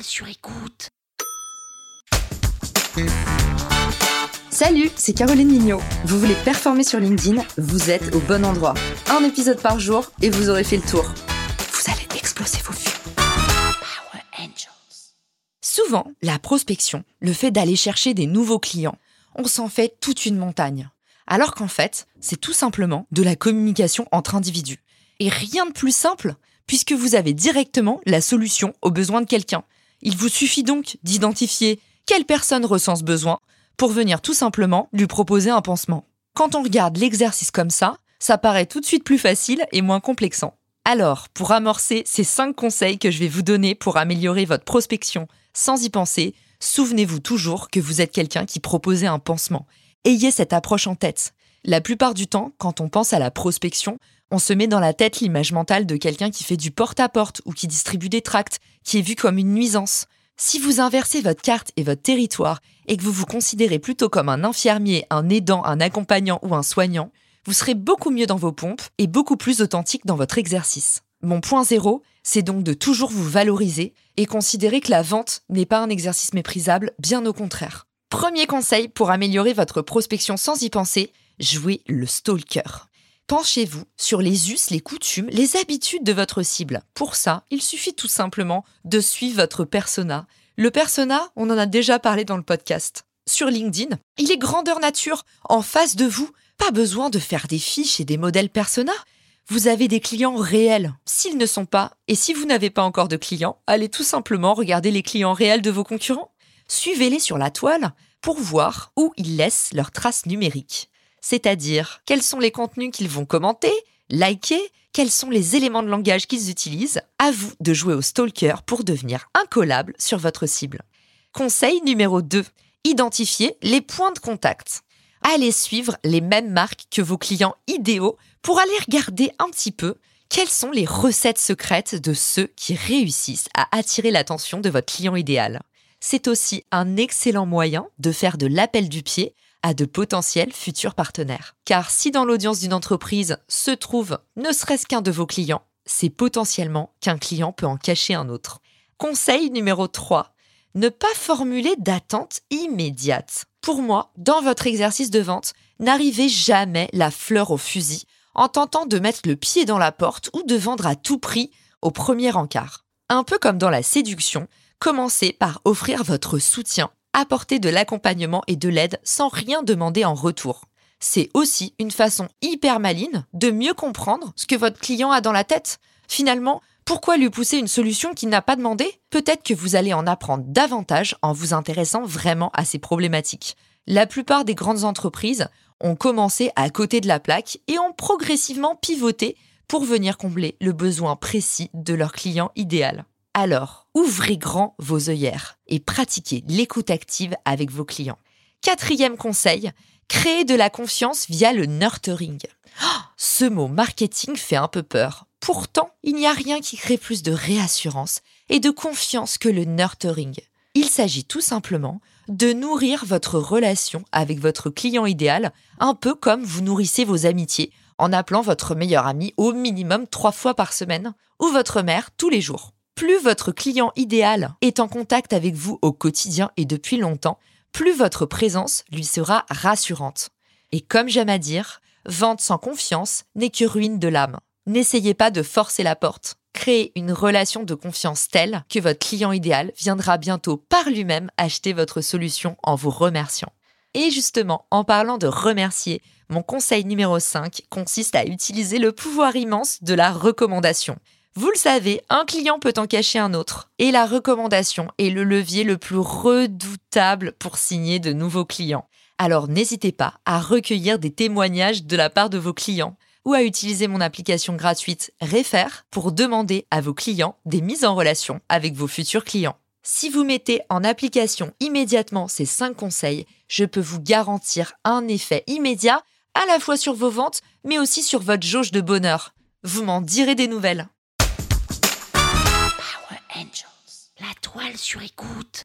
sur écoute. Salut, c'est Caroline Mignot. Vous voulez performer sur LinkedIn Vous êtes au bon endroit. Un épisode par jour et vous aurez fait le tour. Vous allez exploser vos vues. Power Angels. Souvent, la prospection, le fait d'aller chercher des nouveaux clients, on s'en fait toute une montagne. Alors qu'en fait, c'est tout simplement de la communication entre individus. Et rien de plus simple, puisque vous avez directement la solution aux besoins de quelqu'un. Il vous suffit donc d'identifier quelle personne ressent ce besoin pour venir tout simplement lui proposer un pansement. Quand on regarde l'exercice comme ça, ça paraît tout de suite plus facile et moins complexant. Alors, pour amorcer ces 5 conseils que je vais vous donner pour améliorer votre prospection sans y penser, souvenez-vous toujours que vous êtes quelqu'un qui proposait un pansement. Ayez cette approche en tête. La plupart du temps, quand on pense à la prospection, on se met dans la tête l'image mentale de quelqu'un qui fait du porte-à-porte ou qui distribue des tracts, qui est vu comme une nuisance. Si vous inversez votre carte et votre territoire et que vous vous considérez plutôt comme un infirmier, un aidant, un accompagnant ou un soignant, vous serez beaucoup mieux dans vos pompes et beaucoup plus authentique dans votre exercice. Mon point zéro, c'est donc de toujours vous valoriser et considérer que la vente n'est pas un exercice méprisable, bien au contraire. Premier conseil pour améliorer votre prospection sans y penser, jouez le stalker. Penchez-vous sur les us, les coutumes, les habitudes de votre cible. Pour ça, il suffit tout simplement de suivre votre persona. Le persona, on en a déjà parlé dans le podcast. Sur LinkedIn, il est grandeur nature, en face de vous. Pas besoin de faire des fiches et des modèles persona. Vous avez des clients réels. S'ils ne sont pas, et si vous n'avez pas encore de clients, allez tout simplement regarder les clients réels de vos concurrents. Suivez-les sur la toile pour voir où ils laissent leurs traces numériques c'est-à-dire quels sont les contenus qu'ils vont commenter, liker, quels sont les éléments de langage qu'ils utilisent. À vous de jouer au stalker pour devenir incollable sur votre cible. Conseil numéro 2. Identifiez les points de contact. Allez suivre les mêmes marques que vos clients idéaux pour aller regarder un petit peu quelles sont les recettes secrètes de ceux qui réussissent à attirer l'attention de votre client idéal. C'est aussi un excellent moyen de faire de l'appel du pied à de potentiels futurs partenaires. Car si dans l'audience d'une entreprise se trouve ne serait-ce qu'un de vos clients, c'est potentiellement qu'un client peut en cacher un autre. Conseil numéro 3. Ne pas formuler d'attente immédiate. Pour moi, dans votre exercice de vente, n'arrivez jamais la fleur au fusil en tentant de mettre le pied dans la porte ou de vendre à tout prix au premier encart. Un peu comme dans la séduction, commencez par offrir votre soutien apporter de l'accompagnement et de l'aide sans rien demander en retour. C'est aussi une façon hyper maline de mieux comprendre ce que votre client a dans la tête. Finalement, pourquoi lui pousser une solution qu'il n'a pas demandé? Peut-être que vous allez en apprendre davantage en vous intéressant vraiment à ces problématiques. La plupart des grandes entreprises ont commencé à côté de la plaque et ont progressivement pivoté pour venir combler le besoin précis de leur client idéal. Alors, ouvrez grand vos œillères et pratiquez l'écoute active avec vos clients. Quatrième conseil, créez de la confiance via le nurturing. Oh, ce mot marketing fait un peu peur. Pourtant, il n'y a rien qui crée plus de réassurance et de confiance que le nurturing. Il s'agit tout simplement de nourrir votre relation avec votre client idéal, un peu comme vous nourrissez vos amitiés en appelant votre meilleur ami au minimum trois fois par semaine ou votre mère tous les jours. Plus votre client idéal est en contact avec vous au quotidien et depuis longtemps, plus votre présence lui sera rassurante. Et comme j'aime à dire, vente sans confiance n'est que ruine de l'âme. N'essayez pas de forcer la porte. Créez une relation de confiance telle que votre client idéal viendra bientôt par lui-même acheter votre solution en vous remerciant. Et justement, en parlant de remercier, mon conseil numéro 5 consiste à utiliser le pouvoir immense de la recommandation. Vous le savez, un client peut en cacher un autre. Et la recommandation est le levier le plus redoutable pour signer de nouveaux clients. Alors n'hésitez pas à recueillir des témoignages de la part de vos clients ou à utiliser mon application gratuite Refer pour demander à vos clients des mises en relation avec vos futurs clients. Si vous mettez en application immédiatement ces 5 conseils, je peux vous garantir un effet immédiat à la fois sur vos ventes, mais aussi sur votre jauge de bonheur. Vous m'en direz des nouvelles. Sur écoute.